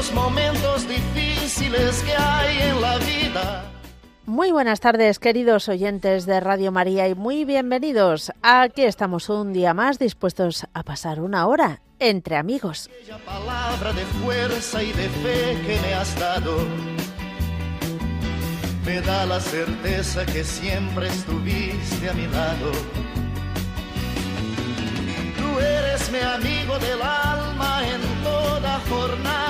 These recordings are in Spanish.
los momentos difíciles que hay en la vida. Muy buenas tardes, queridos oyentes de Radio María, y muy bienvenidos. Aquí estamos un día más dispuestos a pasar una hora entre amigos. Aquella palabra de fuerza y de fe que me has dado me da la certeza que siempre estuviste a mi lado. Tú eres mi amigo del alma en toda jornada.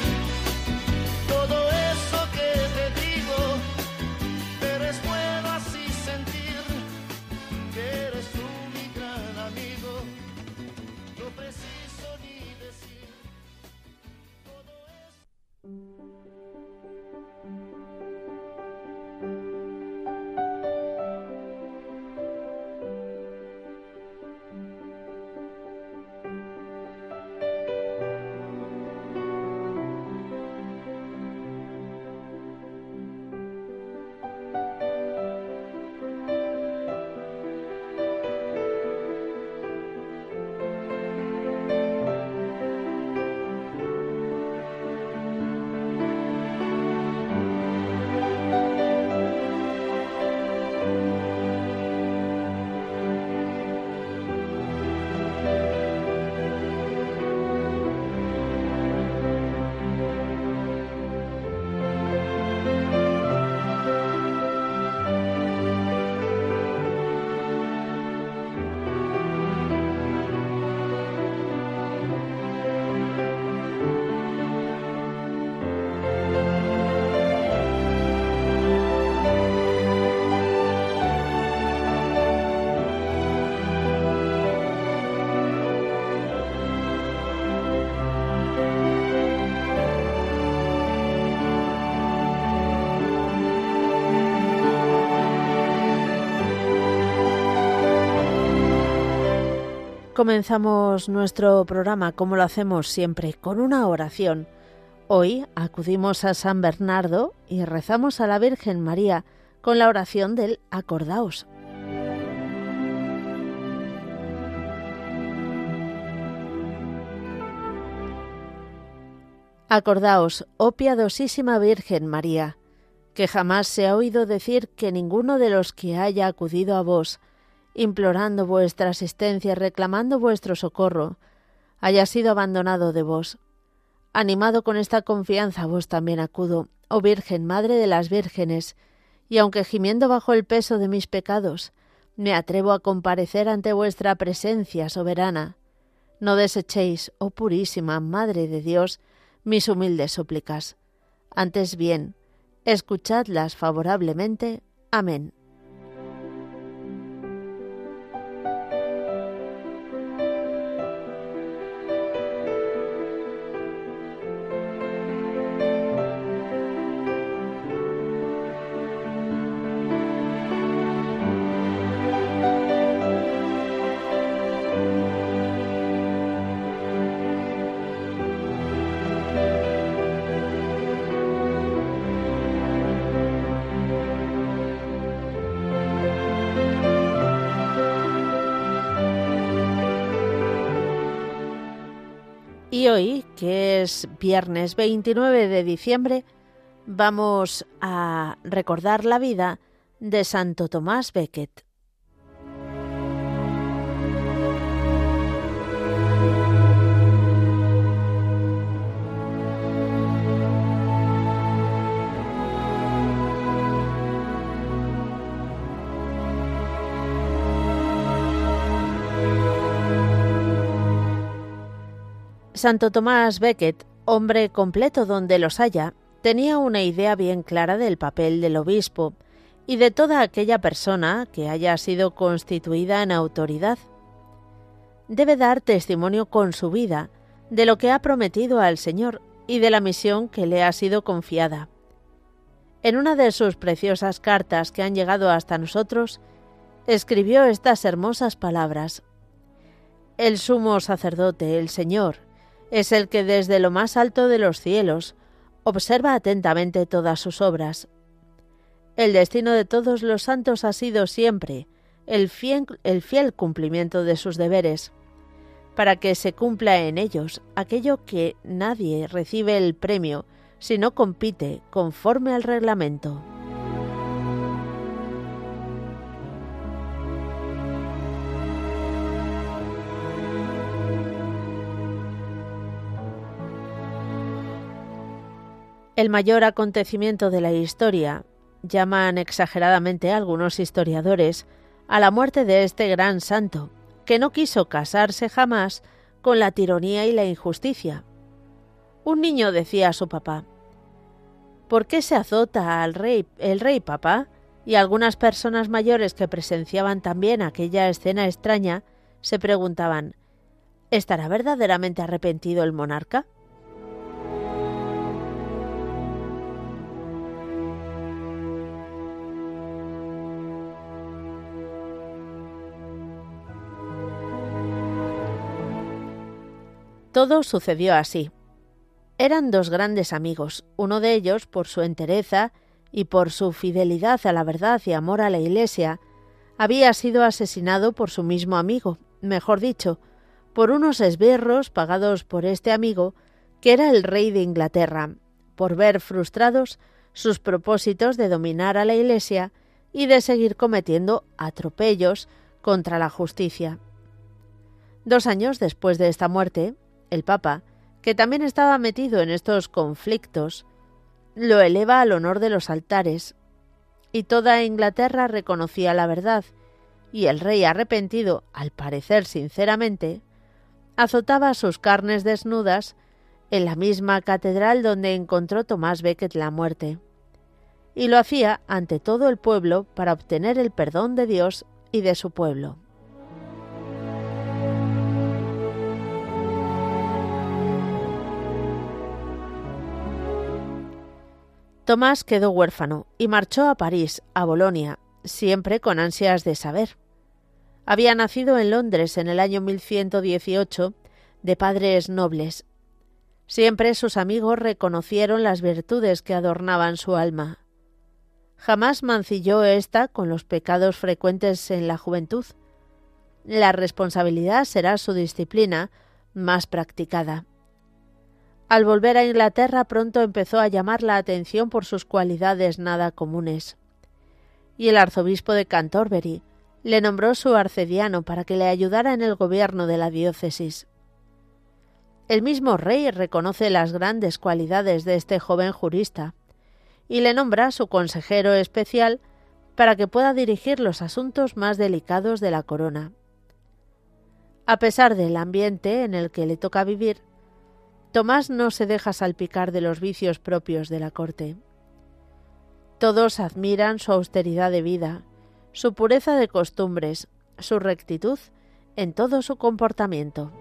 todo eso que te digo, pero es bueno Comenzamos nuestro programa, como lo hacemos siempre, con una oración. Hoy acudimos a San Bernardo y rezamos a la Virgen María con la oración del Acordaos. Acordaos, oh piadosísima Virgen María, que jamás se ha oído decir que ninguno de los que haya acudido a vos, implorando vuestra asistencia y reclamando vuestro socorro, haya sido abandonado de vos. Animado con esta confianza, vos también acudo, oh Virgen, Madre de las Vírgenes, y aunque gimiendo bajo el peso de mis pecados, me atrevo a comparecer ante vuestra presencia soberana. No desechéis, oh purísima Madre de Dios, mis humildes súplicas. Antes bien, escuchadlas favorablemente. Amén. viernes 29 de diciembre vamos a recordar la vida de Santo Tomás Becket. Santo Tomás Becket hombre completo donde los haya, tenía una idea bien clara del papel del obispo y de toda aquella persona que haya sido constituida en autoridad. Debe dar testimonio con su vida de lo que ha prometido al Señor y de la misión que le ha sido confiada. En una de sus preciosas cartas que han llegado hasta nosotros, escribió estas hermosas palabras. El sumo sacerdote, el Señor, es el que desde lo más alto de los cielos observa atentamente todas sus obras. El destino de todos los santos ha sido siempre el fiel, el fiel cumplimiento de sus deberes, para que se cumpla en ellos aquello que nadie recibe el premio si no compite conforme al reglamento. El mayor acontecimiento de la historia, llaman exageradamente algunos historiadores, a la muerte de este gran santo, que no quiso casarse jamás con la tiranía y la injusticia. Un niño decía a su papá, ¿Por qué se azota al rey, el rey papá? Y algunas personas mayores que presenciaban también aquella escena extraña se preguntaban, ¿estará verdaderamente arrepentido el monarca? Todo sucedió así. Eran dos grandes amigos, uno de ellos, por su entereza y por su fidelidad a la verdad y amor a la Iglesia, había sido asesinado por su mismo amigo, mejor dicho, por unos esbirros pagados por este amigo, que era el rey de Inglaterra, por ver frustrados sus propósitos de dominar a la Iglesia y de seguir cometiendo atropellos contra la justicia. Dos años después de esta muerte, el Papa, que también estaba metido en estos conflictos, lo eleva al honor de los altares, y toda Inglaterra reconocía la verdad, y el rey arrepentido, al parecer sinceramente, azotaba sus carnes desnudas en la misma catedral donde encontró Tomás Becket la muerte. Y lo hacía ante todo el pueblo para obtener el perdón de Dios y de su pueblo. Tomás quedó huérfano y marchó a París, a Bolonia, siempre con ansias de saber. Había nacido en Londres en el año 1118 de padres nobles. Siempre sus amigos reconocieron las virtudes que adornaban su alma. Jamás mancilló ésta con los pecados frecuentes en la juventud. La responsabilidad será su disciplina más practicada. Al volver a Inglaterra pronto empezó a llamar la atención por sus cualidades nada comunes. Y el arzobispo de Canterbury le nombró su arcediano para que le ayudara en el gobierno de la diócesis. El mismo rey reconoce las grandes cualidades de este joven jurista y le nombra su consejero especial para que pueda dirigir los asuntos más delicados de la corona. A pesar del ambiente en el que le toca vivir, Tomás no se deja salpicar de los vicios propios de la corte. Todos admiran su austeridad de vida, su pureza de costumbres, su rectitud en todo su comportamiento.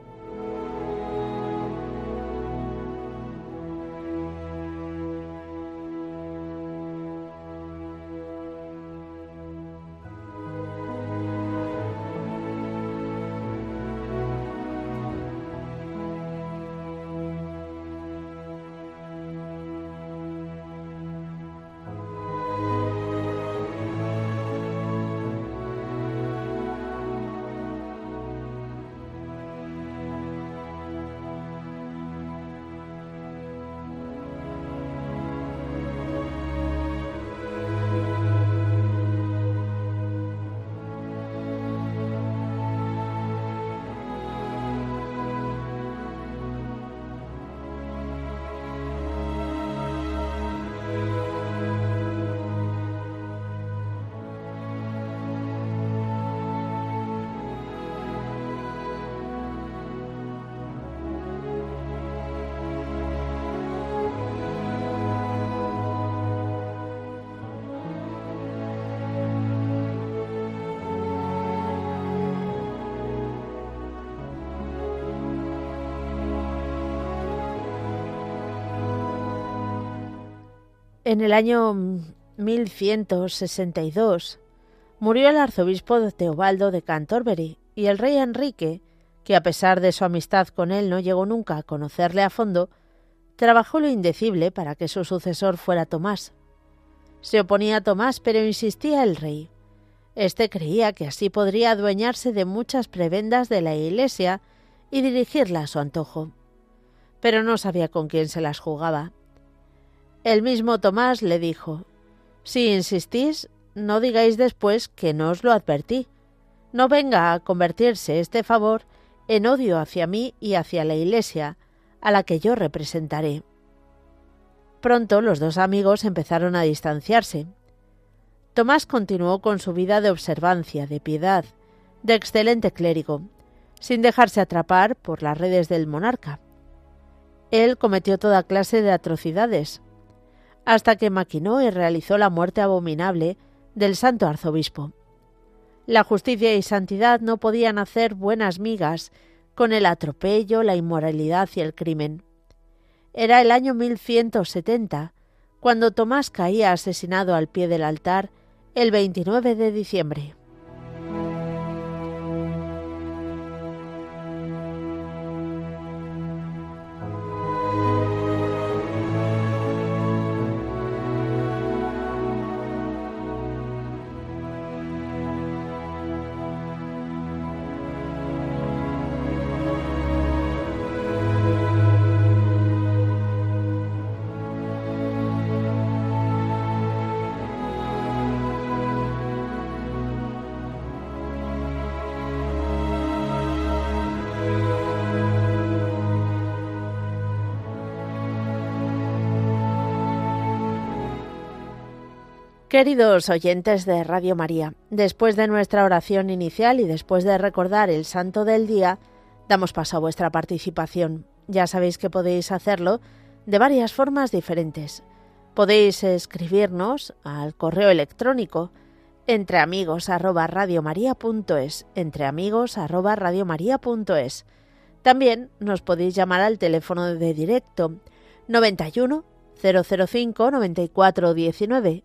En el año 1162 murió el arzobispo Teobaldo de Canterbury y el rey Enrique, que a pesar de su amistad con él no llegó nunca a conocerle a fondo, trabajó lo indecible para que su sucesor fuera Tomás. Se oponía a Tomás, pero insistía el rey. Este creía que así podría adueñarse de muchas prebendas de la Iglesia y dirigirla a su antojo. Pero no sabía con quién se las jugaba. El mismo Tomás le dijo Si insistís, no digáis después que no os lo advertí. No venga a convertirse este favor en odio hacia mí y hacia la Iglesia, a la que yo representaré. Pronto los dos amigos empezaron a distanciarse. Tomás continuó con su vida de observancia, de piedad, de excelente clérigo, sin dejarse atrapar por las redes del monarca. Él cometió toda clase de atrocidades, hasta que maquinó y realizó la muerte abominable del santo arzobispo. La justicia y santidad no podían hacer buenas migas con el atropello, la inmoralidad y el crimen. Era el año 1170 cuando Tomás caía asesinado al pie del altar el 29 de diciembre. Queridos oyentes de Radio María, después de nuestra oración inicial y después de recordar el santo del día, damos paso a vuestra participación. Ya sabéis que podéis hacerlo de varias formas diferentes. Podéis escribirnos al correo electrónico entre amigos entre amigos También nos podéis llamar al teléfono de directo 91 005 94 19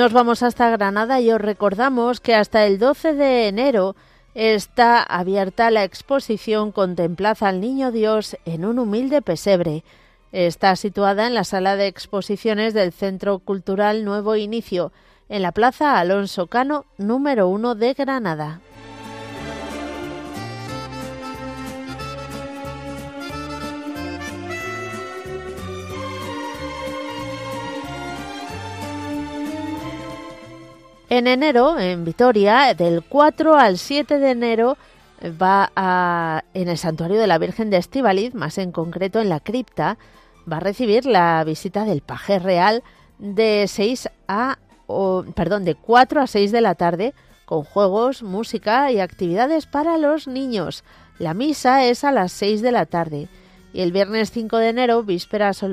Nos vamos hasta Granada y os recordamos que hasta el 12 de enero está abierta la exposición Contemplad al Niño Dios en un humilde pesebre. Está situada en la sala de exposiciones del Centro Cultural Nuevo Inicio, en la Plaza Alonso Cano, número 1 de Granada. En enero, en Vitoria, del 4 al 7 de enero, va a, en el santuario de la Virgen de Estivaliz, más en concreto en la cripta, va a recibir la visita del paje real de 6 a perdón, de 4 a 6 de la tarde con juegos, música y actividades para los niños. La misa es a las 6 de la tarde y el viernes 5 de enero, vísperas,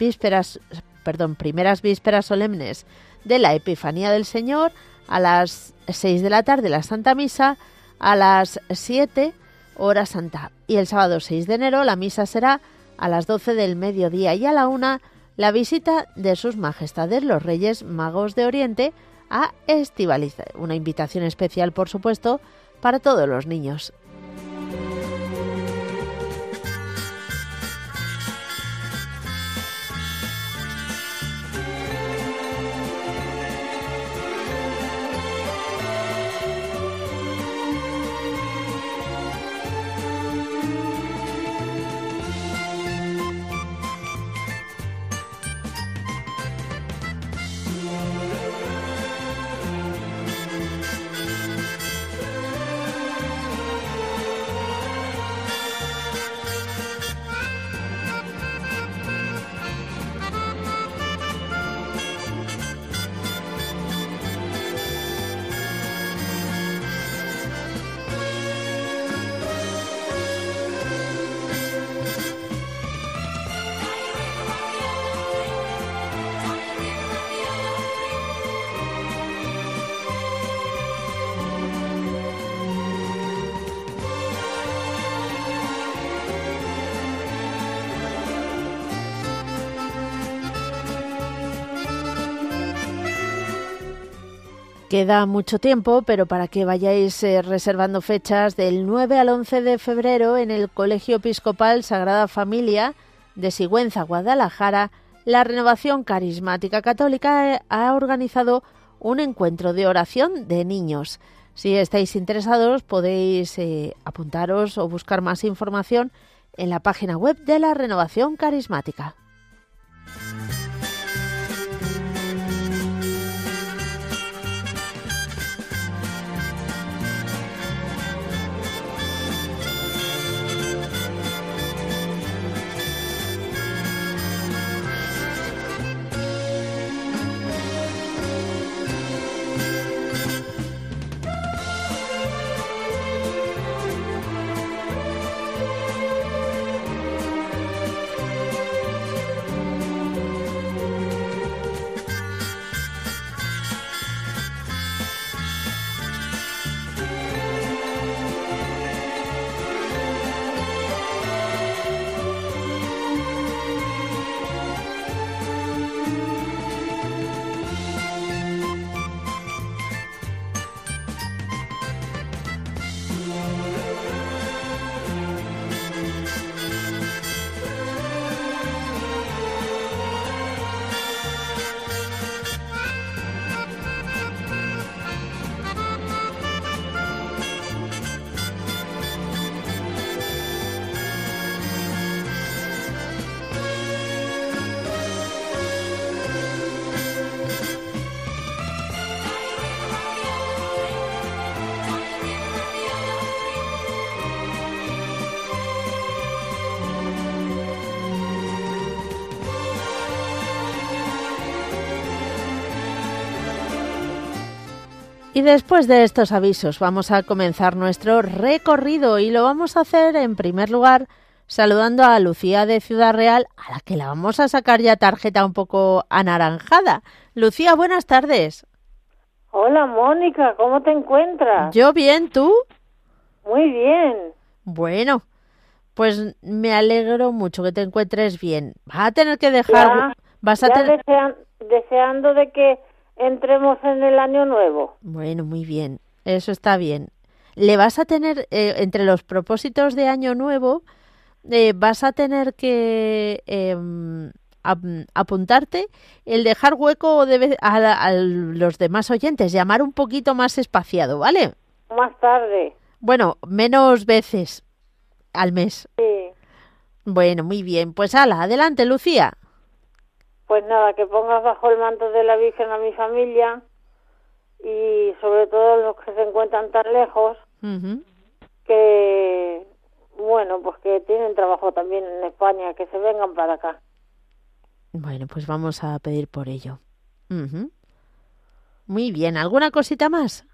vísperas perdón, primeras vísperas solemnes de la Epifanía del Señor, a las 6 de la tarde la Santa Misa, a las 7 hora santa. Y el sábado 6 de enero la misa será a las 12 del mediodía y a la 1 la visita de sus majestades los Reyes Magos de Oriente a Estivaliz. Una invitación especial, por supuesto, para todos los niños. Queda mucho tiempo, pero para que vayáis eh, reservando fechas del 9 al 11 de febrero en el Colegio Episcopal Sagrada Familia de Sigüenza, Guadalajara, la Renovación Carismática Católica eh, ha organizado un encuentro de oración de niños. Si estáis interesados podéis eh, apuntaros o buscar más información en la página web de la Renovación Carismática. Y después de estos avisos vamos a comenzar nuestro recorrido y lo vamos a hacer en primer lugar saludando a Lucía de Ciudad Real, a la que la vamos a sacar ya tarjeta un poco anaranjada. Lucía, buenas tardes. Hola Mónica, ¿cómo te encuentras? Yo bien, ¿tú? Muy bien. Bueno, pues me alegro mucho que te encuentres bien. Vas a tener que dejar... vas a deseando de que entremos en el año nuevo. Bueno, muy bien, eso está bien. Le vas a tener, eh, entre los propósitos de año nuevo, eh, vas a tener que em, apuntarte el dejar hueco debe, a, los demás oyentes, llamar un poquito más espaciado, ¿vale? Más tarde. Bueno, menos veces al mes. Sí. Bueno, muy bien. Pues ala, adelante, Lucía. Pues nada, que pongas bajo el manto de la Virgen a mi familia y sobre todo los que se encuentran tan lejos, que, bueno, pues que tienen trabajo también en España, que se vengan para acá. Bueno, pues vamos a pedir por ello. Muy bien, ¿alguna cosita más?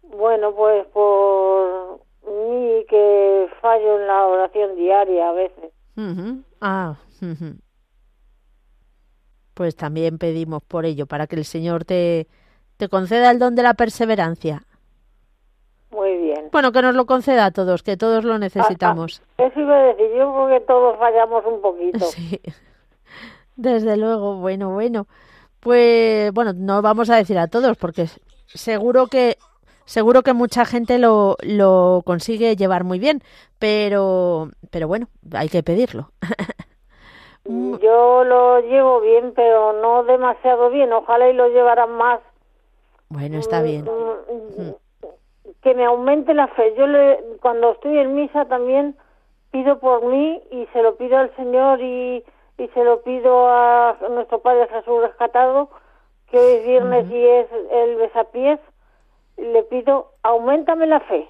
Bueno, pues por mí que fallo en la oración diaria a veces. Ujú. Ah, ujú. Pues también pedimos por ello, para que el Señor te, te conceda el don de la perseverancia. Muy bien. Bueno, que nos lo conceda a todos, que todos lo necesitamos. Eso iba a decir, yo creo que todos fallamos un poquito. Sí, desde luego, bueno, bueno. Pues bueno, no vamos a decir a todos, porque seguro que seguro que mucha gente lo, lo consigue llevar muy bien, pero pero bueno, hay que pedirlo. Yo lo llevo bien, pero no demasiado bien. Ojalá y lo llevaran más. Bueno, está bien. Mm, Que me aumente la fe. Yo le, cuando estoy en misa también pido por mí y se lo pido al Señor y, y se lo pido a nuestro Padre Jesús rescatado, que hoy es viernes y es el besapiés. Le pido, aumentame la fe,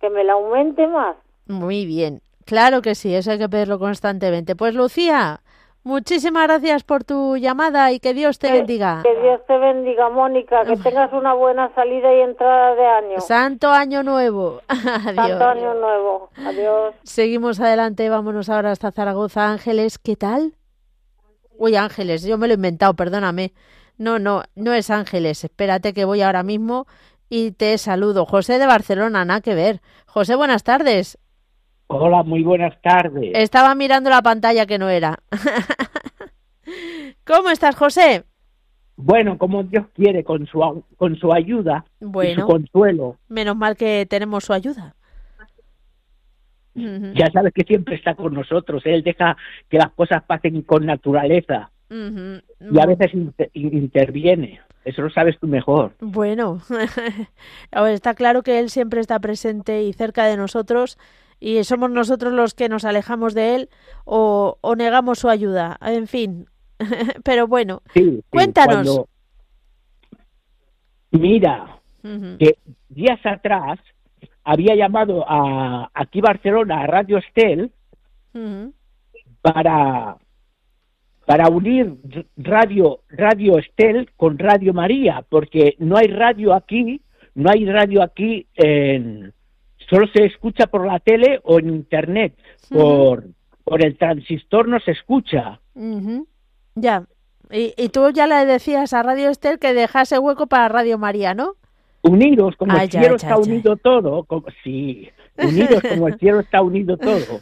que me la aumente más. Muy bien. Claro que sí, eso hay que pedirlo constantemente. Pues Lucía, muchísimas gracias por tu llamada y que Dios te Que- bendiga. Que Dios te bendiga, Mónica, que tengas una buena salida y entrada de año. Santo año nuevo. Santo Adiós. año nuevo. Adiós. Seguimos adelante, vámonos ahora hasta Zaragoza. Ángeles, ¿qué tal? Uy, Ángeles, yo me lo he inventado, perdóname. No, no, no es Ángeles. Espérate que voy ahora mismo y te saludo. José de Barcelona, nada que ver. José, buenas tardes. Hola, muy buenas tardes. Estaba mirando la pantalla que no era. ¿Cómo estás, José? Bueno, como Dios quiere, con su, con su ayuda y su Bueno, consuelo. menos mal que tenemos su ayuda. Ya sabes que siempre está con nosotros. Él deja que las cosas pasen con naturaleza y a veces inter- interviene. Eso lo sabes tú mejor. Bueno, está claro que Él siempre está presente y cerca de nosotros y somos nosotros los que nos alejamos de Él o, o negamos su ayuda. En fin, pero bueno, Sí, sí, Cuéntanos. cuando- Mira, que días atrás había llamado a aquí Barcelona a Radio Estel para para unir radio radio Estel con Radio María porque no hay radio aquí no hay radio aquí en solo se escucha por la tele o en internet por por el transistor no se escucha ya. Y, y tú ya le decías a Radio Estel que dejase hueco para Radio María, ¿no? unidos como Ay, el cielo ya, está ya. unido todo como sí unidos como el cielo está unido todo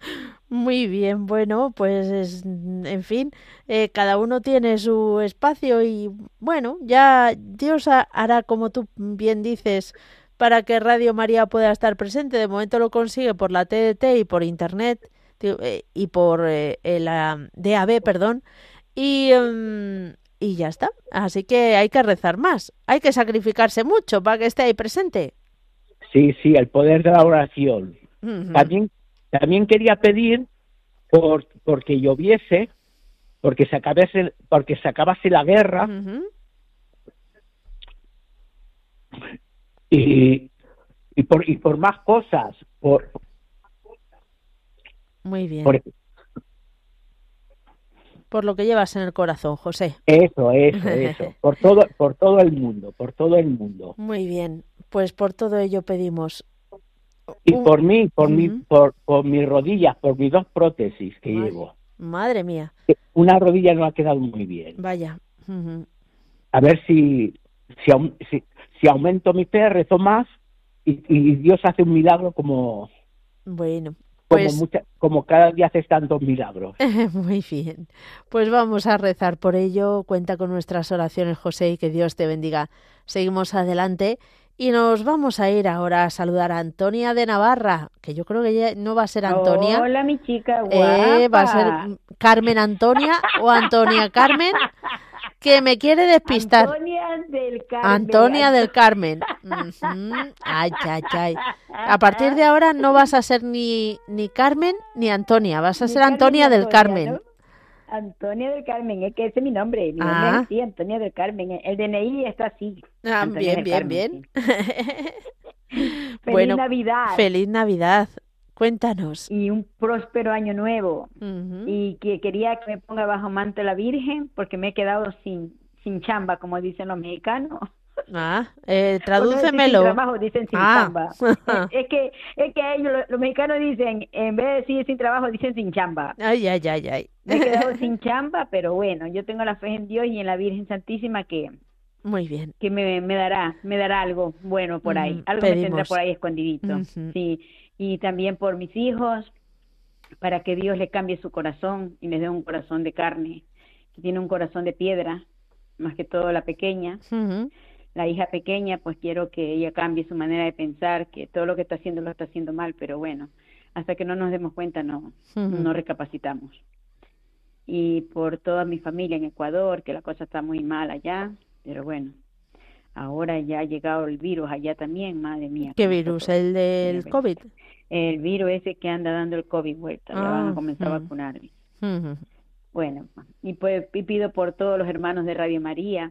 Muy bien, bueno, pues es- en fin, eh, cada uno tiene su espacio y bueno, ya Dios ha- hará como tú bien dices para que Radio María pueda estar presente. De momento lo consigue por la TDT y por internet eh, y por eh, la DAB, perdón, y em, y ya está. Así que hay que rezar más, hay que sacrificarse mucho para que esté ahí presente. sí sí el poder de la oración. También, también quería pedir por porque lloviese, porque se acabase, porque se acabase la guerra Ujú. Y, y por y por más cosas, por, Muy bien. por Por lo que llevas en el corazón, José. eso, eso, eso, por todo, por todo el mundo, por todo el mundo. Muy bien, pues por todo ello pedimos. Y un- por mí, por mi, Ujú. por, por mis rodillas, por mis dos prótesis que Madre. llevo. Madre mía, Una rodilla no ha quedado muy bien. vaya. A ver si, si, si, si aumento mi fe, rezo más y, y Dios hace un milagro como, Bueno, como, pues mucha- como cada día haces tantos milagros. muy bien. Pues vamos a rezar por ello. Cuenta con nuestras oraciones, José, y que Dios te bendiga. Seguimos adelante y nos vamos a ir ahora a saludar a Antonia de Navarra, que yo creo que ya no va a ser Antonia. Hola, mi chica guapa. Eh, va a ser Carmen Antonia o Antonia Carmen, que me quiere despistar. Antonia del Carmen. Antonia del Carmen. Ay, ay, ay. A partir de ahora no vas a ser ni, ni Carmen ni Antonia, vas a Ni ser Antonia ni del Carmen. ¿no? Antonia del Carmen, es que ese es mi nombre. Mi nombre Ah. es así, Antonia del Carmen. El DNI está así. Ah, bien, bien, Carmen, bien. Feliz bueno, Navidad feliz Navidad. Cuéntanos. y un próspero año nuevo. Y que quería que me ponga bajo manto la Virgen porque me he quedado sin, sin chamba, como dicen los mexicanos. Ah, eh, tradúcemelo. Sin trabajo dicen sin Ah. chamba. es, que es que ellos, los, los mexicanos dicen, en vez de decir sin trabajo, dicen sin chamba. Ay, ay, ay, ay. Me he quedado sin chamba, pero bueno, yo tengo la fe en Dios y en la Virgen Santísima que, Muy bien. que me, me dará, me dará algo bueno por ahí, Mm, algo me tendrá pedimos. por ahí escondidito, sí, y también por mis hijos, para que Dios le cambie su corazón y les dé un corazón de carne, que tiene un corazón de piedra, más que todo la pequeña, la hija pequeña, pues quiero que ella cambie su manera de pensar, que todo lo que está haciendo lo está haciendo mal, pero bueno, hasta que no nos demos cuenta no, Ujú. no recapacitamos. Y por toda mi familia en Ecuador, que la cosa está muy mal allá, pero bueno, ahora ya ha llegado el virus allá también, madre mía. ¿Qué virus? todo. ¿El del COVID? El virus ese que anda dando el COVID vuelta, ya van Ah, a comenzar a vacunar. Ujú. Bueno, y pues y pido por todos los hermanos de Radio María,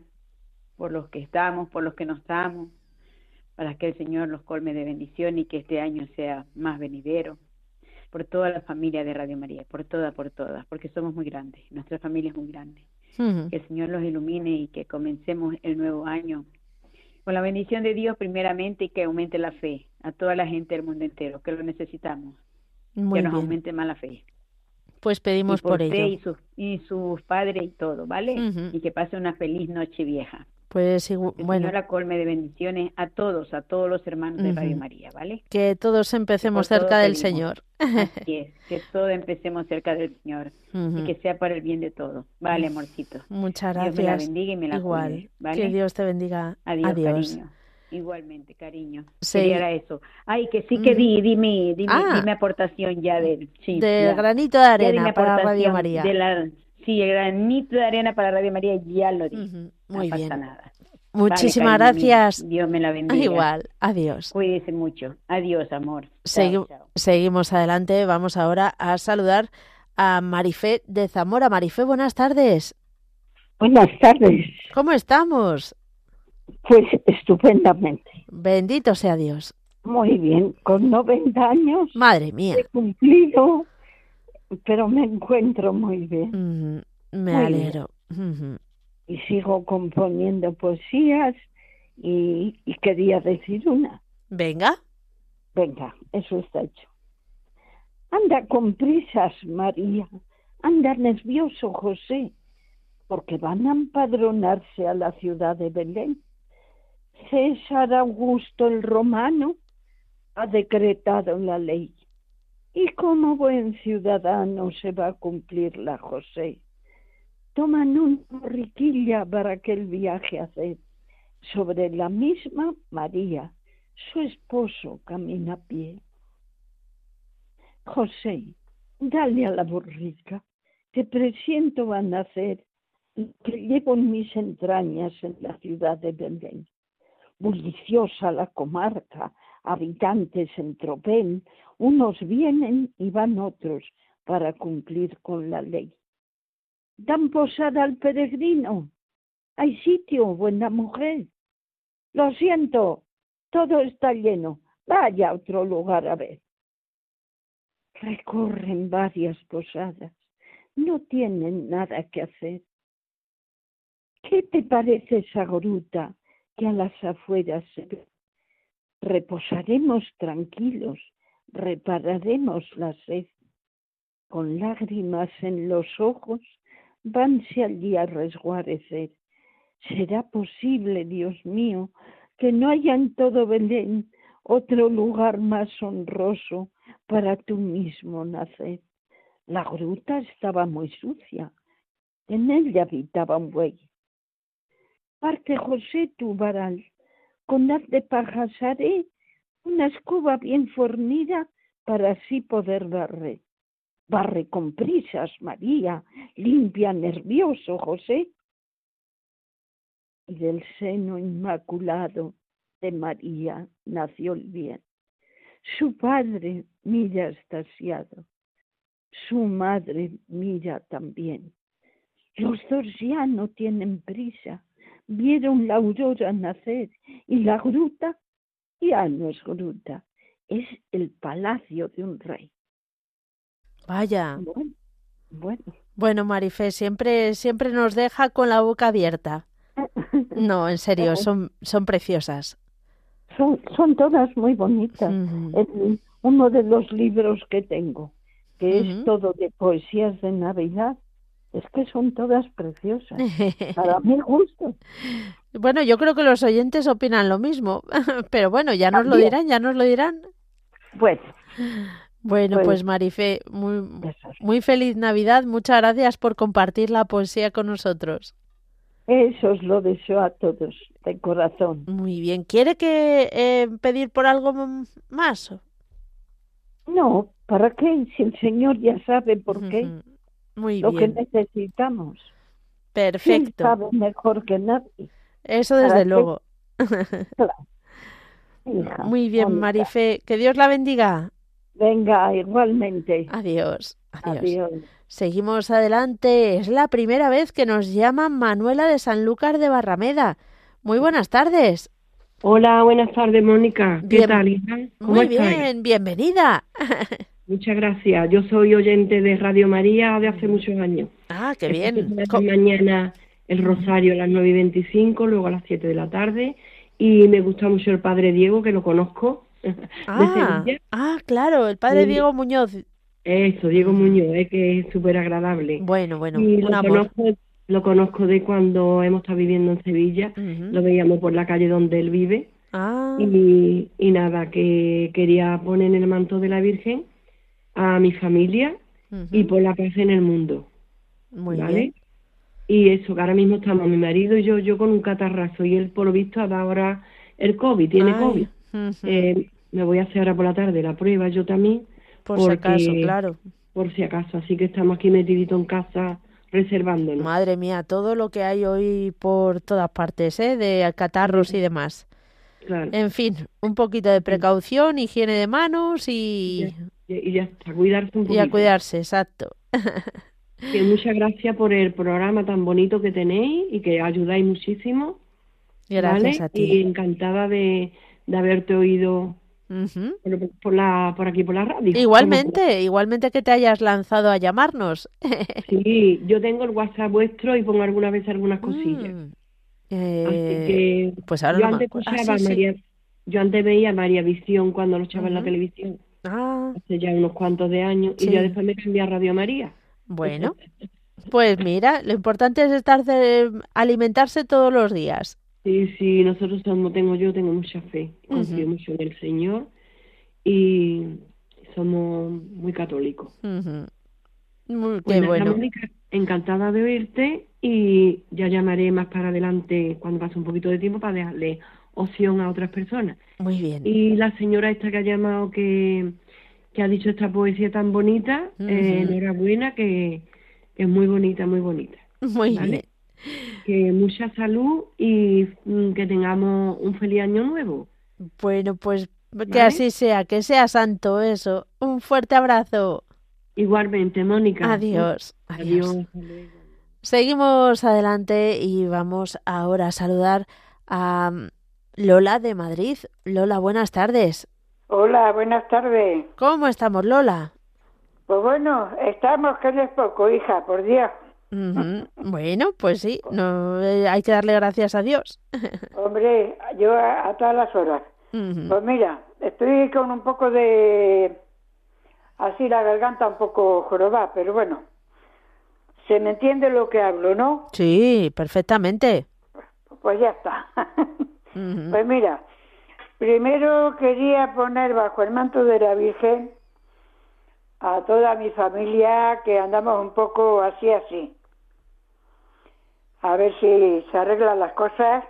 por los que estamos, por los que no estamos, para que el Señor los colme de bendición y que este año sea más venidero, por toda la familia de Radio María, por toda, por todas, porque somos muy grandes, nuestra familia es muy grande. Que el Señor los ilumine y que comencemos el nuevo año con la bendición de Dios primeramente y que aumente la fe a toda la gente del mundo entero, que lo necesitamos, Muy que nos aumente más la fe Pues pedimos y por, por ello. y sus, y sus padres y todo, ¿vale? Y que pase una feliz noche vieja. Pues bueno, Señor la colme de bendiciones a todos, a todos los hermanos de Radio. María, ¿vale? que todos empecemos cerca del pedimos. Señor. Así es, que todos empecemos cerca del Señor Ujú. y que sea para el bien de todos. Vale, amorcito. Muchas Dios me la gracias. bendiga y me la Igual. cuide, ¿vale? Que Dios te bendiga. Adiós, Adiós. cariño. Igualmente, cariño. Sí. Era eso. Ay, que sí que di, di mi, di mi, Ah. di mi aportación ya del... Sí, Del ya. granito de arena para Radio María. de la- sí, el granito de arena para Radio María ya lo di. Ujú. Muy no bien. pasa nada. Muchísimas Vale, gracias. Dios me la bendiga. Igual. Adiós. Cuídese mucho. Adiós, amor. Chao, Segui- chao. Seguimos adelante. Vamos ahora a saludar a Marifé de Zamora. Marifé, buenas tardes. Buenas tardes. ¿Cómo estamos? Pues estupendamente. Bendito sea Dios. Muy bien. Con 90 años Madre mía. he cumplido, pero me encuentro muy bien. Me Muy alegro. Y sigo componiendo poesías y, y quería decir una. Venga. Venga, eso está hecho. Anda con prisas, María. Anda nervioso, José, porque van a empadronarse a la ciudad de Belén. César Augusto el Romano ha decretado la ley. Y como buen ciudadano se va a cumplir la José. Toman una borriquilla para aquel viaje hacer. Sobre la misma María, su esposo camina a pie. José, dale a la borrica, que presiento va a nacer, que llevo en mis entrañas en la ciudad de Belén. Bulliciosa la comarca, habitantes en tropel, unos vienen y van otros para cumplir con la ley. Dan posada al peregrino. Hay sitio, buena mujer. Lo siento, todo está lleno. Vaya a otro lugar a ver. Recorren varias posadas. No tienen nada que hacer. ¿Qué te parece esa gruta que a las afueras se ve? Reposaremos tranquilos, repararemos la sed. Con lágrimas en los ojos, vanse allí a resguarecer. ¿Será posible, Dios mío, que no haya en todo Belén otro lugar más honroso para tú mismo nacer? La gruta estaba muy sucia, en ella habitaba un buey. Parte José tu varal, con haz de pajas haré una escoba bien fornida para así poder barrer. Barre con prisas, María, limpia nervioso, José. Y del seno inmaculado de María nació el bien. Su padre mira extasiado, su madre mira también. Los dos ya no tienen prisa, vieron la aurora nacer y la gruta ya no es gruta, es el palacio de un rey. Vaya. Bueno, bueno, Bueno, Marifé, siempre, siempre nos deja con la boca abierta. No, en serio, son, son preciosas. Son, son todas muy bonitas. Uno de los libros que tengo, que es todo de poesías de Navidad, es que son todas preciosas. Para mi gusto. Bueno, yo creo que los oyentes opinan lo mismo, pero bueno, ya nos lo dirán, ya nos lo dirán. Bueno, Bueno, Pues- pues Marifé, muy, feliz Navidad, muchas gracias por compartir la poesía con nosotros. Eso os lo deseo a todos, de corazón. Muy bien, ¿quiere que eh, pedir por algo más? No, ¿para qué? Si el Señor ya sabe por qué, Ujú. Muy lo que necesitamos. ¿Quién perfecto. sabe mejor que nadie? Eso ¿Para desde luego. Hija, Muy bien, bonita. Marifé, que Dios la bendiga. Venga, igualmente. Adiós, adiós. Adiós. Seguimos adelante. Es la primera vez que nos llama Manuela de Sanlúcar de Barrameda. Muy buenas tardes. Hola, buenas tardes, Mónica. ¿Qué Bien. tal, hija? ¿Cómo Muy estáis? bien, bienvenida. Muchas gracias. Yo soy oyente de Radio María de hace muchos años. Ah, qué bien. mañana el Rosario a las 9 y 25, luego a las 7 de la tarde. Y me gusta mucho el Padre Diego, que lo conozco. Ah, ah, claro, el padre. Diego Muñoz. Eso, Diego Muñoz, eh, que es súper agradable. Bueno, bueno, y lo conozco, lo conozco de cuando hemos estado viviendo en Sevilla. Lo veíamos por la calle donde él vive. Ah, Y, y nada, que quería poner en el manto de la Virgen a mi familia y por la paz en el mundo, muy ¿vale? bien. Y eso, que ahora mismo estamos mi marido y yo, yo con un catarrazo y él por lo visto ha dado ahora el COVID, tiene Ay, COVID. Ujú, Eh, me voy a hacer ahora por la tarde la prueba, yo también, Por si acaso, porque- claro. por si acaso. Así que estamos aquí metiditos en casa reservándonos. Madre mía, todo lo que hay hoy por todas partes, ¿eh? De catarros y demás. Claro. En fin, un poquito de precaución, higiene de manos y, Y, y ya está, cuidarse un y poquito. a cuidarse, exacto. Que muchas gracias por el programa tan bonito que tenéis y que ayudáis muchísimo. Gracias ¿vale? a Y ti. encantada de, de haberte oído por, por la, por aquí, por la radio. Igualmente, igualmente que te hayas lanzado a llamarnos. Sí, yo tengo el WhatsApp vuestro y pongo alguna vez algunas cosillas. Mm. Así Eh, que pues ahora yo no antes. Ah, escuchaba sí. María, yo antes veía María Visión cuando lo echaba en la televisión, Ah, hace ya unos cuantos de años, y ya después me cambié a Radio María. bueno. Pues mira, lo importante es estar de- alimentarse todos los días. Sí, sí, nosotros somos, tengo yo, tengo mucha fe, confío mucho en el Señor y somos muy católicos. Ujú. Muy- qué bueno. Mónica, encantada de oírte y ya llamaré más para adelante cuando pase un poquito de tiempo para dejarle opción a otras personas. Muy bien. Y la señora esta que ha llamado que, que ha dicho esta poesía tan bonita, eh, enhorabuena, que, que es muy bonita, muy bonita. Muy vale. bien. Que mucha salud y mm, que tengamos un feliz año nuevo. Bueno, pues que ¿Vale? así sea, que sea santo eso. Un fuerte abrazo. Igualmente, Mónica. Adiós. Adiós. Seguimos adelante y vamos ahora a saludar a mm, Lola de Madrid. Lola, buenas tardes. Hola, buenas tardes. ¿Cómo estamos, Lola? Pues bueno, estamos que no es poco, hija, por Dios. Bueno, pues sí, no eh, hay que darle gracias a Dios. Hombre, yo a, a todas las horas. Pues mira, estoy con un poco de... Así la garganta un poco jorobada, pero bueno, se me entiende lo que hablo, ¿no? Sí, perfectamente. Pues ya está. Pues mira, primero quería poner bajo el manto de la Virgen a toda mi familia que andamos un poco así, así. A ver si se arreglan las cosas.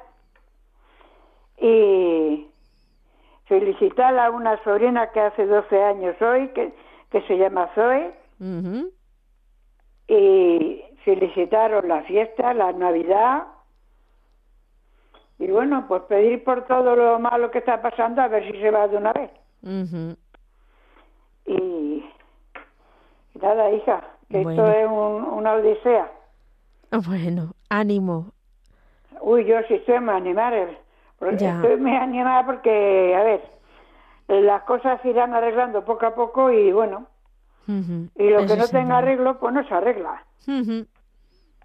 Y felicitar a una sobrina que hace 12 años hoy, que, que se llama Zoe. Y felicitaros la fiesta, la Navidad. Y bueno, pues pedir por todo lo malo que está pasando a ver si se va de una vez. Ujú. Y, y nada, hija, que Bueno. esto es un- una odisea. Bueno, ánimo. Uy, yo sí estoy muy animada. Ya. Estoy muy animada porque, a ver, las cosas se irán arreglando poco a poco y bueno, y lo Eso que no sí, tenga arreglo, pues no se arregla.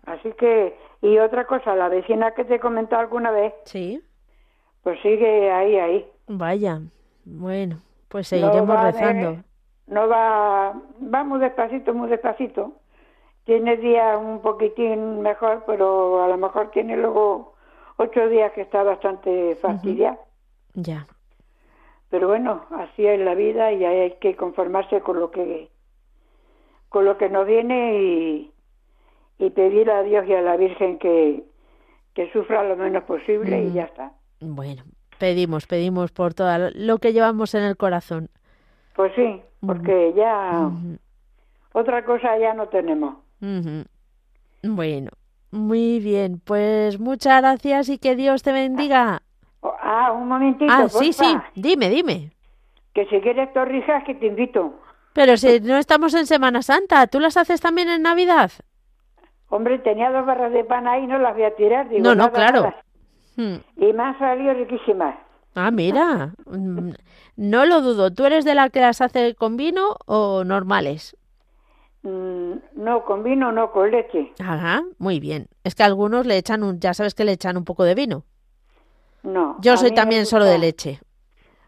Así que, y otra cosa, la vecina que te he comentado alguna vez, Sí. pues sigue ahí, ahí. Vaya. Bueno, pues No seguiremos va rezando. no va, va muy despacito, muy despacito. Tiene días un poquitín mejor, pero a lo mejor tiene luego ocho días que está bastante fastidiada. Ya. Pero bueno, así es la vida y hay que conformarse con lo que con lo que nos viene y, y pedir a Dios y a la Virgen que, que sufra lo menos posible y ya está. Bueno, pedimos, pedimos por todo lo que llevamos en el corazón. Pues sí, porque ya otra cosa ya no tenemos. Ujú. Bueno, muy bien. Pues muchas gracias y que Dios te bendiga. Oh, Ah, un momentito, Ah, sí, sí. Dime, dime. que si quieres torrijas que te invito. Pero si no estamos en Semana Santa, ¿tú las haces también en Navidad? Hombre, tenía dos barras de pan ahí, no las voy a tirar. Digo, No, no, nada, claro. nada. Hmm. Y me han salido riquísimas. Ah, mira. Mm, No lo dudo. ¿Tú eres de la que las hace con vino o normales? Mm, no, con vino, no, con leche. Ajá, muy bien. Es que algunos le echan un, ya sabes que le echan un poco de vino. No. Yo a soy también solo de leche.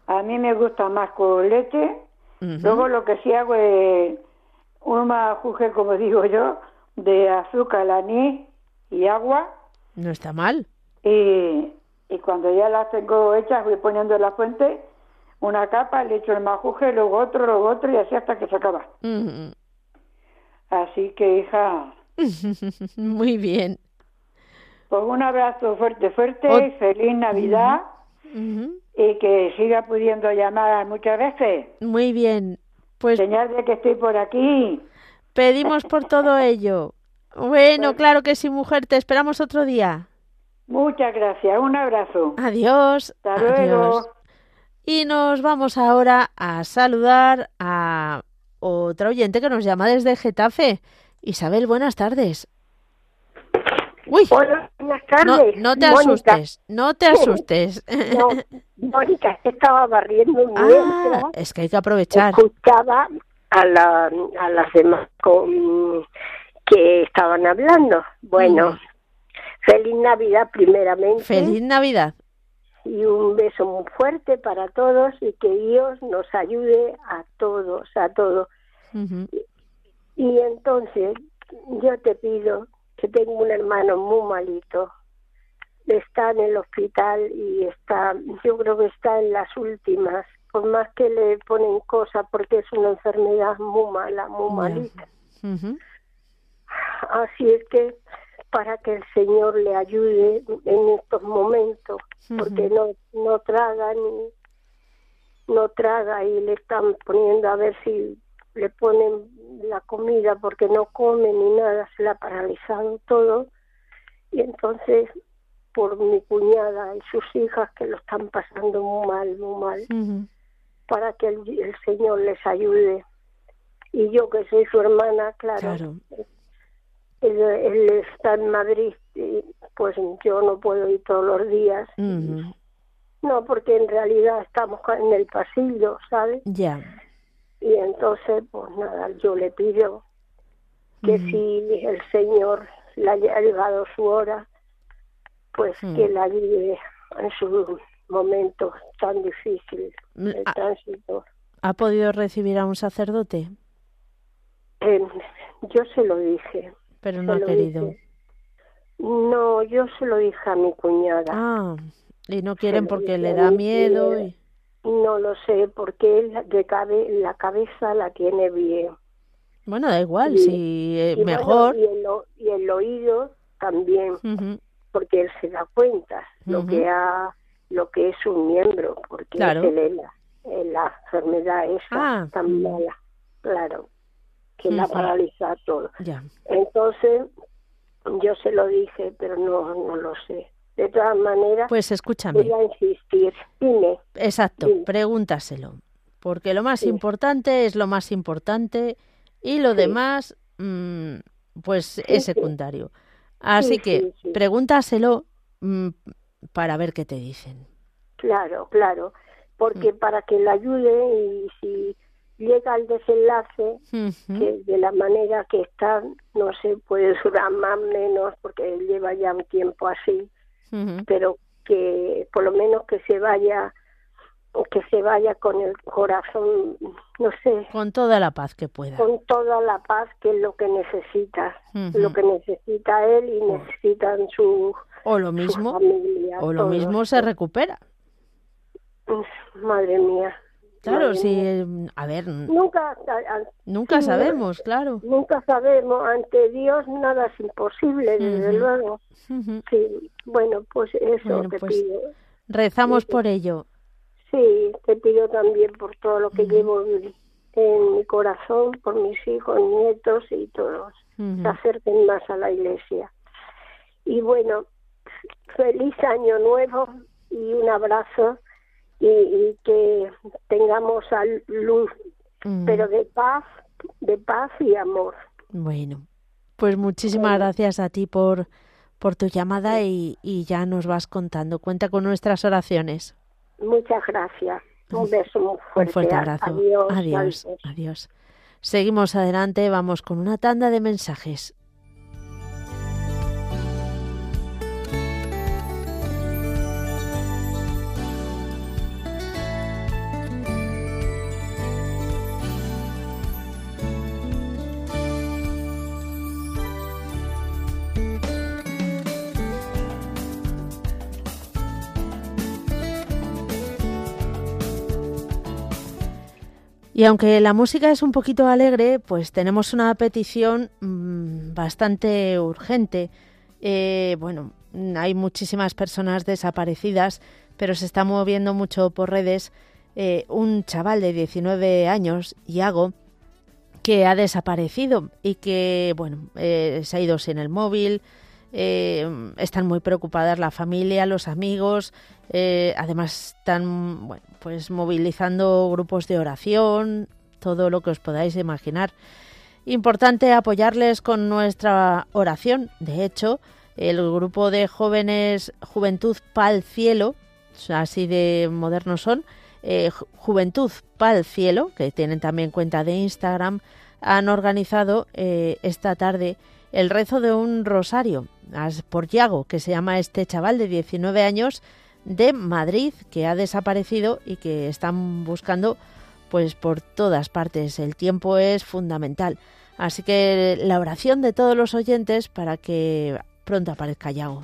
A mí me gusta más con leche. Luego lo que sí hago es un majuje, como digo yo, de azúcar, anís y agua. No está mal. Y, y cuando ya las tengo hechas, voy poniendo en la fuente una capa, le echo el majuje, luego otro, luego otro y así hasta que se acaba. Así que, hija, Muy bien. pues un abrazo fuerte, fuerte, Ot- y feliz Navidad y que siga pudiendo llamar muchas veces. Muy bien. Pues Señal de que estoy por aquí. pedimos por todo ello. Bueno, claro que sí, mujer. Te esperamos otro día. Muchas gracias, un abrazo. Adiós. Hasta luego. Adiós. Y nos vamos ahora a saludar a otra oyente que nos llama desde Getafe. Isabel, buenas tardes. Uy, Hola, buenas no, tardes. no te Mónica. asustes, no te asustes. No, Mónica, estaba barriendo ah, mientras es que hay que aprovechar. escuchaba a, la, a las demás con- que estaban hablando. Bueno, Mm. feliz Navidad primeramente Feliz Navidad. Y un beso muy fuerte para todos y que Dios nos ayude a todos, a todos. Y entonces yo te pido que tengo un hermano muy malito, está en el hospital y está, yo creo que está en las últimas, por más que le ponen cosas porque es una enfermedad muy mala, muy malita. Así es que para que el Señor le ayude en estos momentos, porque no, no traga ni no traga y le están poniendo a ver si le ponen la comida porque no come ni nada, se le ha paralizado todo y entonces por mi cuñada y sus hijas que lo están pasando muy mal, muy mal, para que el, el Señor les ayude. Y yo que soy su hermana, claro, Claro. Él, él está en Madrid, y pues yo no puedo ir todos los días. No, porque en realidad estamos en el pasillo, ¿sabes? Ya. Y entonces, pues nada, yo le pido que si el Señor le haya llegado su hora, pues que la ayude en sus momentos tan difíciles, Mm, el ah. tránsito. ¿Ha podido recibir a un sacerdote? Eh, yo se lo dije. Pero no ha lo querido. No, yo se lo dije a mi cuñada. Ah, y no quieren lo porque le da mi miedo. y- No lo sé, porque él de cabe, la cabeza la tiene bien. Bueno, da igual, Y- si eh, Y bueno, mejor. y, el, y el oído también, porque él se da cuenta lo Ujú. que ha, lo que es un miembro, porque Claro. es la, es la enfermedad esa Ah, tan mm. mala, claro, que la paraliza todo. Entonces, yo se lo dije, pero no, no lo sé. De todas maneras, Pues escúchame. voy a insistir. Dime, Exacto, Dime. pregúntaselo. Porque lo más Sí. importante es lo más importante y lo Sí. demás, mm, pues es secundario. Así Sí, que pregúntaselo mm, para ver qué te dicen. Claro, claro, porque Mm. para que la ayude y si llega al desenlace, que de la manera que está, no se puede durar más o menos, porque él lleva ya un tiempo así, pero que por lo menos que se vaya que se vaya con el corazón no sé Con toda la paz que pueda. con toda la paz que es lo que necesita lo que necesita él y necesitan su, O lo mismo, familia o lo todos. mismo se recupera. madre mía Claro, sí, eh, a ver, nunca nunca sí, sabemos, claro. nunca sabemos ante Dios nada es imposible desde luego sí bueno pues eso Bueno, te pues, pido Rezamos Sí. por ello. Sí, te pido también por todo lo que llevo en, en mi corazón, por mis hijos, nietos y todos. Se acerquen más a la iglesia. Y bueno, feliz año nuevo y un abrazo y, y que tengamos luz, Mm, pero de paz, de paz y amor. Bueno, pues muchísimas gracias a ti por, por tu llamada y, y ya nos vas contando. Cuenta con nuestras oraciones. Muchas gracias. Un beso muy fuerte. Un fuerte abrazo. Adiós. adiós. adiós. Seguimos adelante, vamos con una tanda de mensajes. Y aunque la música es un poquito alegre, pues tenemos una petición mm, bastante urgente. Eh, bueno, hay muchísimas personas desaparecidas, pero se está moviendo mucho por redes eh, un chaval de 19 años, Iago, que ha desaparecido y que, bueno, eh, se ha ido sin el móvil. Eh, están muy preocupadas la familia, los amigos, eh, además están bueno, pues movilizando grupos de oración, todo lo que os podáis imaginar. Importante apoyarles con nuestra oración. De hecho, el grupo de jóvenes Juventud Pal Cielo, así de modernos son, eh, Ju- Juventud Pal Cielo, que tienen también cuenta de Instagram, han organizado eh, esta tarde el rezo de un rosario por Yago, que se llama este chaval de 19 años de Madrid, que ha desaparecido y que están buscando pues por todas partes. El tiempo es fundamental. Así que la oración de todos los oyentes para que pronto aparezca Yago.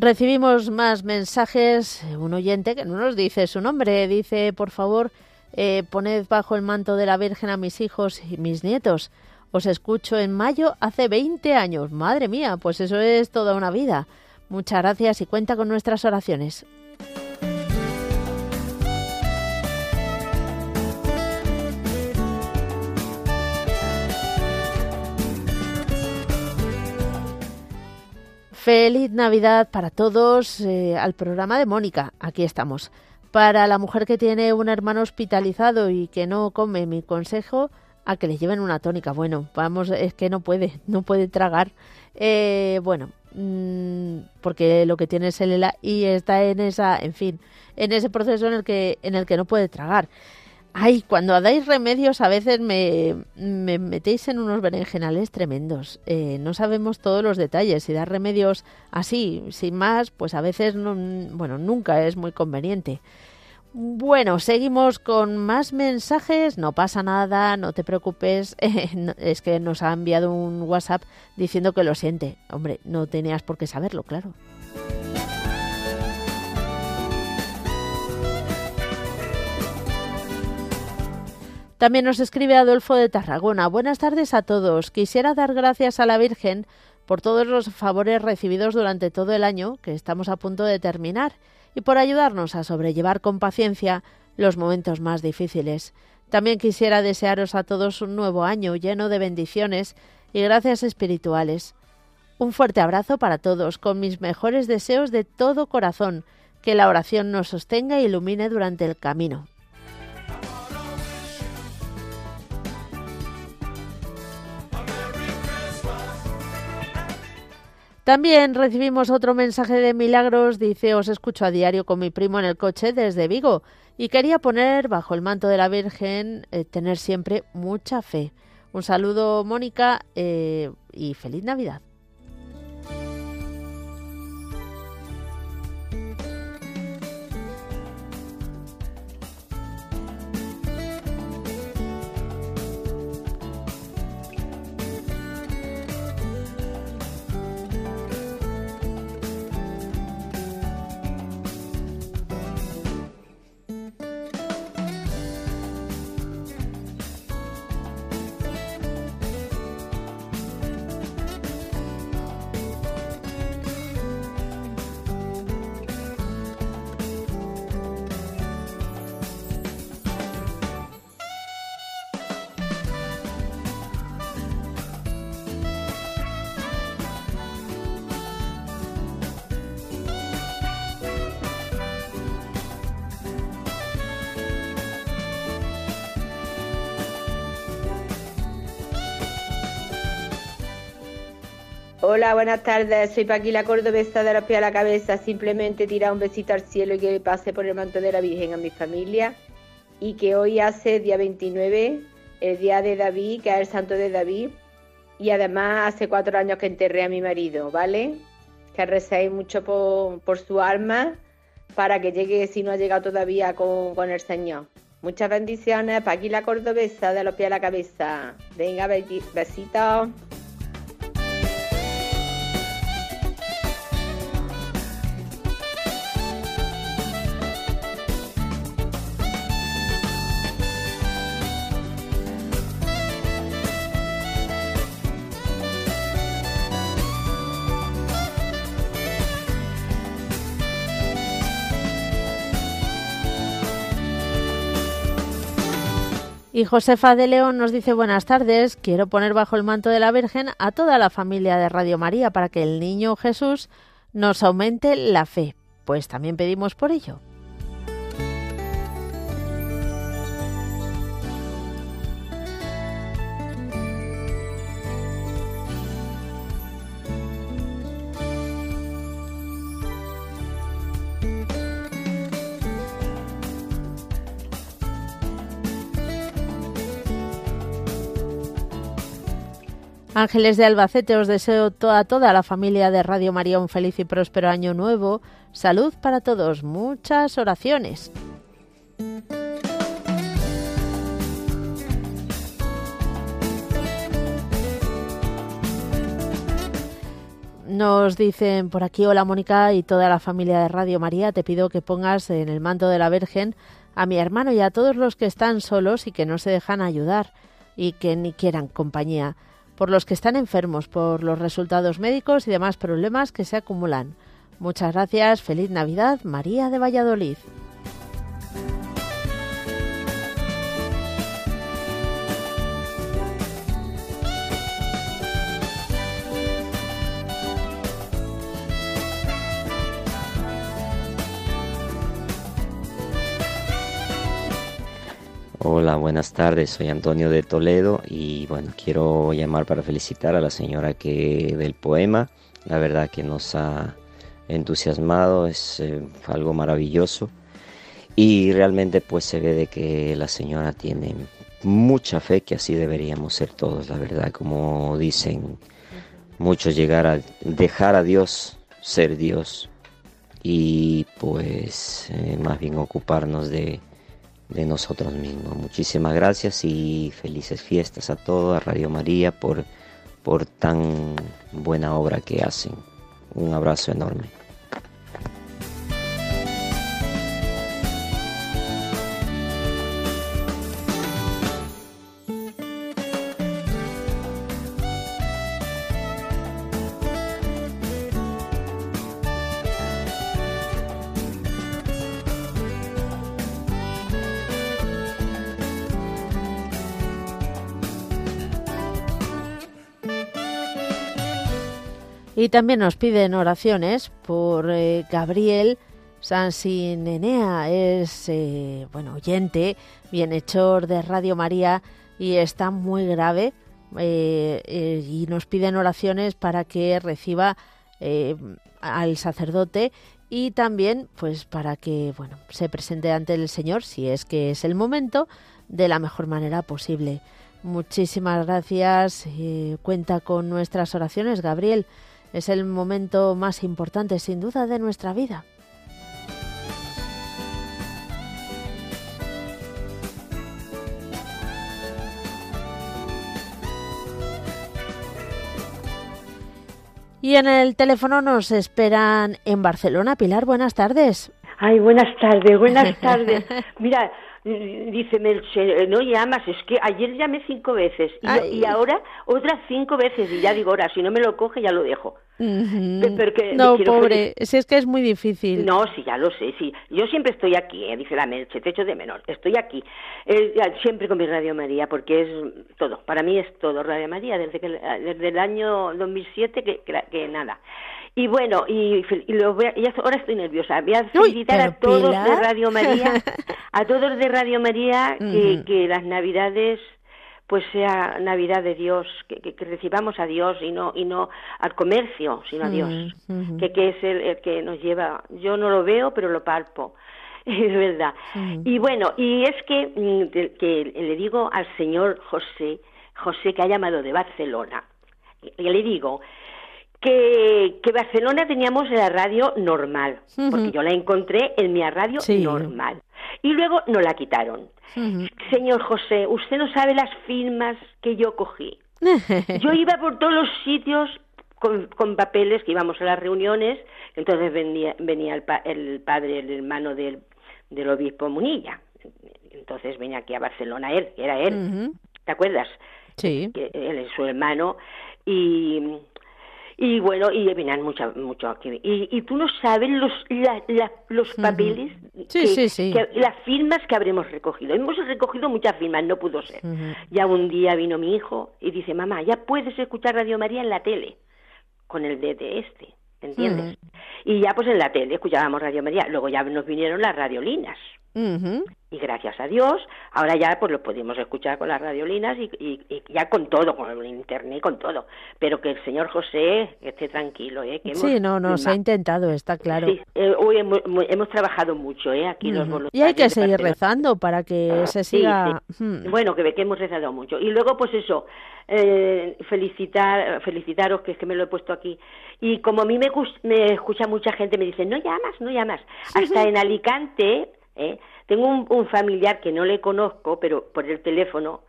Recibimos más mensajes. Un oyente que no nos dice su nombre dice, por favor, eh, poned bajo el manto de la Virgen a mis hijos y mis nietos. Os escucho en mayo hace 20 años. Madre mía, pues eso es toda una vida. Muchas gracias y cuenta con nuestras oraciones. Feliz Navidad para todos eh, al programa de Mónica. Aquí estamos. Para la mujer que tiene un hermano hospitalizado y que no come, mi consejo a que le lleven una tónica. Bueno, vamos, es que no puede, no puede tragar. Eh, bueno, mm, porque lo que tiene es el y está en esa, en fin, en ese proceso en el que, en el que no puede tragar. Ay, cuando dais remedios a veces me, me metéis en unos berenjenales tremendos. Eh, no sabemos todos los detalles. Si dar remedios así, sin más, pues a veces, no, bueno, nunca es muy conveniente. Bueno, seguimos con más mensajes. No pasa nada, no te preocupes. Eh, es que nos ha enviado un WhatsApp diciendo que lo siente. Hombre, no tenías por qué saberlo, claro. También nos escribe Adolfo de Tarragona. Buenas tardes a todos. Quisiera dar gracias a la Virgen por todos los favores recibidos durante todo el año que estamos a punto de terminar y por ayudarnos a sobrellevar con paciencia los momentos más difíciles. También quisiera desearos a todos un nuevo año lleno de bendiciones y gracias espirituales. Un fuerte abrazo para todos, con mis mejores deseos de todo corazón. Que la oración nos sostenga e ilumine durante el camino. También recibimos otro mensaje de Milagros, dice, os escucho a diario con mi primo en el coche desde Vigo y quería poner bajo el manto de la Virgen eh, tener siempre mucha fe. Un saludo, Mónica, eh, y feliz Navidad. Hola, buenas tardes. Soy Paquila Cordobesa de los pies a la cabeza. Simplemente tirar un besito al cielo y que pase por el manto de la Virgen a mi familia. Y que hoy hace día 29, el día de David, que es el santo de David. Y además hace cuatro años que enterré a mi marido, ¿vale? Que recéis mucho por, su alma para que llegue, si no ha llegado todavía, con, con el Señor. Muchas bendiciones, Paquila Cordobesa de los pies a la cabeza. Venga, besitos. Y Josefa de León nos dice buenas tardes, quiero poner bajo el manto de la Virgen a toda la familia de Radio María para que el niño Jesús nos aumente la fe. Pues también pedimos por ello. Ángeles de Albacete, os deseo a toda la familia de Radio María un feliz y próspero año nuevo. Salud para todos, muchas oraciones. Nos dicen por aquí, hola Mónica y toda la familia de Radio María, te pido que pongas en el manto de la Virgen a mi hermano y a todos los que están solos y que no se dejan ayudar y que ni quieran compañía por los que están enfermos, por los resultados médicos y demás problemas que se acumulan. Muchas gracias, feliz Navidad, María de Valladolid. Hola, buenas tardes. Soy Antonio de Toledo y bueno, quiero llamar para felicitar a la señora que del poema. La verdad que nos ha entusiasmado, es eh, algo maravilloso y realmente pues se ve de que la señora tiene mucha fe, que así deberíamos ser todos, la verdad, como dicen muchos llegar a dejar a Dios ser Dios y pues eh, más bien ocuparnos de de nosotros mismos. Muchísimas gracias y felices fiestas a todos, a Radio María, por, por tan buena obra que hacen. Un abrazo enorme. Y también nos piden oraciones por eh, Gabriel Sansinenea, es eh, bueno oyente, bienhechor de Radio María y está muy grave eh, y nos piden oraciones para que reciba eh, al sacerdote y también pues para que bueno se presente ante el Señor si es que es el momento de la mejor manera posible. Muchísimas gracias. Eh, cuenta con nuestras oraciones, Gabriel. Es el momento más importante, sin duda, de nuestra vida. Y en el teléfono nos esperan en Barcelona. Pilar, buenas tardes. Ay, buenas tardes, buenas tardes. Mira, dice no llamas, es que ayer llamé cinco veces y, ahora otras cinco veces y ya digo, ahora, si no me lo coge ya lo dejo. no, pobre, si es que es muy difícil. No, sí, ya lo sé, sí. Yo siempre estoy aquí, eh, dice la Melche, te echo de menor, estoy aquí, eh, siempre con mi Radio María, porque es todo, para mí es todo Radio María, desde, que, desde el año 2007 que, que nada. Y bueno, y, ahora estoy nerviosa. Voy a felicitar a todos de Radio María, a todos de Radio María, que, las Navidades pues sea Navidad de Dios, que, recibamos a Dios y no y no al comercio, sino a Dios, que, que es el, que nos lleva. Yo no lo veo, pero lo palpo. Es verdad. Y bueno, y es que, mm, que le digo al señor José, José que ha llamado de Barcelona, y le digo que, que Barcelona teníamos la radio normal, porque yo la encontré en mi radio normal. Y luego no la quitaron. Señor José, usted no sabe las firmas que yo cogí. yo iba por todos los sitios con, con, papeles, que íbamos a las reuniones, entonces venía, venía el, el padre, el hermano del, del obispo Munilla. Entonces venía aquí a Barcelona él, era él. ¿Te acuerdas? Sí. Que él es su hermano. Y, y bueno, y venían mucho, mucho aquí. Y, y tú no sabes los, los papeles, que, las firmas que habremos recogido. Hemos recogido muchas firmas, no pudo ser. Ya un día vino mi hijo y dice, mamá, ya puedes escuchar Radio María en la tele, con el de este, ¿entiendes? Y ya pues en la tele escuchábamos Radio María. Luego ya nos vinieron las radiolinas. Y gracias a Dios, ahora ya pues lo podemos escuchar con las radiolinas y, y, ya con todo, con el internet, con todo. Pero que el señor José esté tranquilo, ¿eh? Que sí, no, no, se ha intentado, está claro. Sí, eh, hoy hemos, trabajado mucho, ¿eh? Aquí los voluntarios. Y hay que seguir rezando para que se siga... Bueno, que, que hemos rezado mucho. Y luego, pues eso, eh, felicitar, felicitaros, que es que me lo he puesto aquí. Y como a mí me, me escucha mucha gente, me dice, no llamas, no llamas. Hasta en Alicante ¿eh? Tengo un, familiar que no le conozco, pero por el teléfono,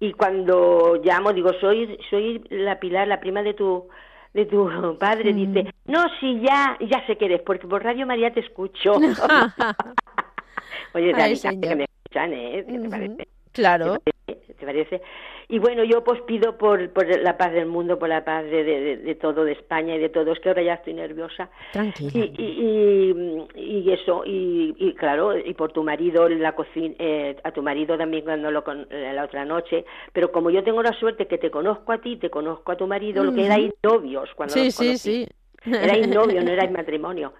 y cuando llamo digo, soy, soy la Pilar, la prima de tu de tu padre, dice, no, si ya, ya sé que eres, porque por Radio María te escucho. Oye, Ay, que me escuchan, ¿eh? te parece? Claro. ¿Te parece? Y bueno, yo pues pido por, por la paz del mundo, por la paz de, de, todo, de España y de todos, que ahora ya estoy nerviosa. Tranquila. Y, y, eso, y, claro, y por tu marido, la cocina, eh, a tu marido también cuando lo con eh, la otra noche, pero como yo tengo la suerte que te conozco a ti, te conozco a tu marido, lo que erais novios cuando sí, sí, sí. Erais novio, no erais matrimonio.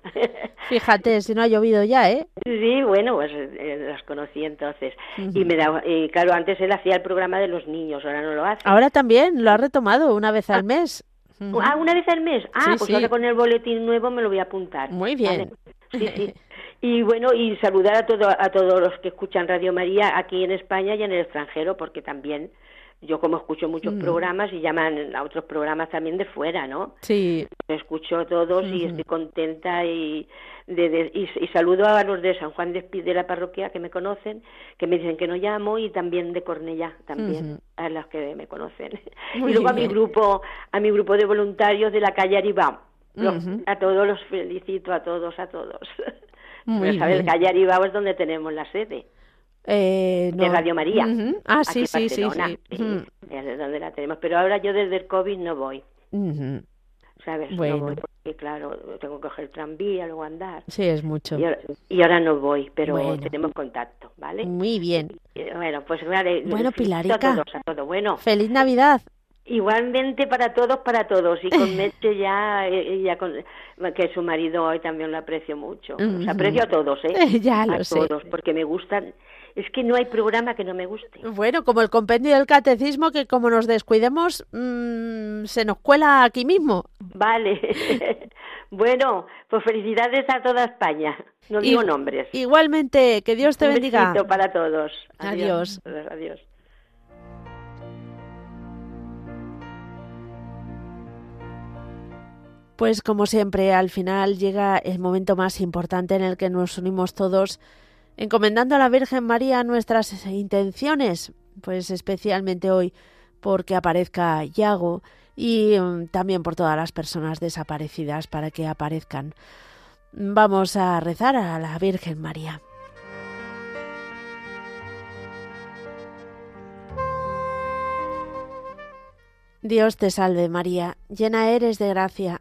Fíjate, si no ha llovido ya, ¿eh? Sí, bueno, pues eh, las conocí entonces. Y me da, y claro, antes él hacía el programa de los niños, ahora no lo hace. Ahora también, lo ha retomado una vez al ah. mes. Ah, una vez al mes. Ah, pues ahora con el boletín nuevo me lo voy a apuntar. Muy bien. Sí, sí. Y bueno, y saludar a, todo, a todos los que escuchan Radio María aquí en España y en el extranjero, porque también yo como escucho muchos mm. programas y llaman a otros programas también de fuera, ¿no? Sí. Escucho todos y estoy contenta y, de, y, saludo a los de San Juan de, de la parroquia que me conocen, que me dicen que no llamo y también de Cornellá, también a las que me conocen. y luego a mi grupo, a mi grupo de voluntarios de la calle Aribao. A todos los felicito, a todos, a todos. Muy bien. El calle Aribao es donde tenemos la sede. Eh, De Radio María. Ah, sí, sí, sí, Es donde la tenemos. Pero ahora yo desde el COVID no voy. ¿Sabes? Bueno. No voy porque, claro, tengo que coger el tranvía, luego andar. Sí, es mucho. Y ahora, no voy, pero tenemos contacto, ¿vale? Muy bien. bueno, pues vale. Bueno, Pilarica. A todos, a todos. Bueno. Feliz Navidad. Igualmente para todos, para todos. Y con Meche ya, eh, ya con, que su marido hoy también lo aprecio mucho. Os aprecio a todos, ¿eh? ya lo a todos, porque me gustan es que no hay programa que no me guste. Bueno, como el compendio del catecismo, que como nos descuidemos, mm, se nos cuela aquí mismo. Vale. bueno, pues felicidades a toda España. No digo nombres. Igualmente, que Dios te Un bendiga. para todos. Adiós. Adiós. Adiós. Pues como siempre, al final llega el momento más importante en el que nos unimos todos, encomendando a la Virgen María nuestras intenciones, pues especialmente hoy porque aparezca Yago y mm, también por todas las personas desaparecidas para que aparezcan. Vamos a rezar a la Virgen María. Dios te salve María, llena eres de gracia,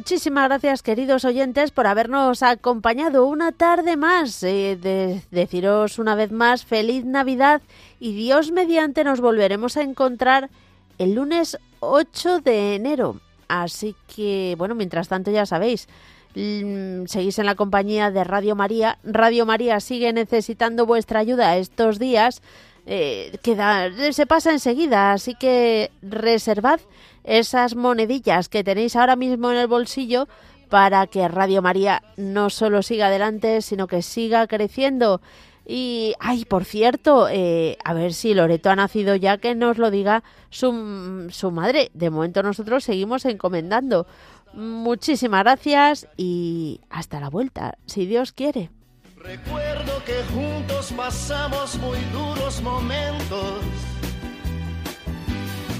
Muchísimas gracias, queridos oyentes, por habernos acompañado una tarde más. Eh, de- deciros una vez más feliz Navidad y Dios mediante nos volveremos a encontrar el lunes 8 de enero. Así que, bueno, mientras tanto ya sabéis, mm, seguís en la compañía de Radio María. Radio María sigue necesitando vuestra ayuda estos días. Eh, queda, se pasa enseguida, así que reservad esas monedillas que tenéis ahora mismo en el bolsillo para que Radio María no solo siga adelante, sino que siga creciendo. Y, ay, por cierto, eh, a ver si Loreto ha nacido ya, que nos lo diga su, su madre. De momento nosotros seguimos encomendando. Muchísimas gracias y hasta la vuelta, si Dios quiere. Recuerdo que juntos pasamos muy duros momentos